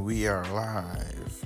we are live.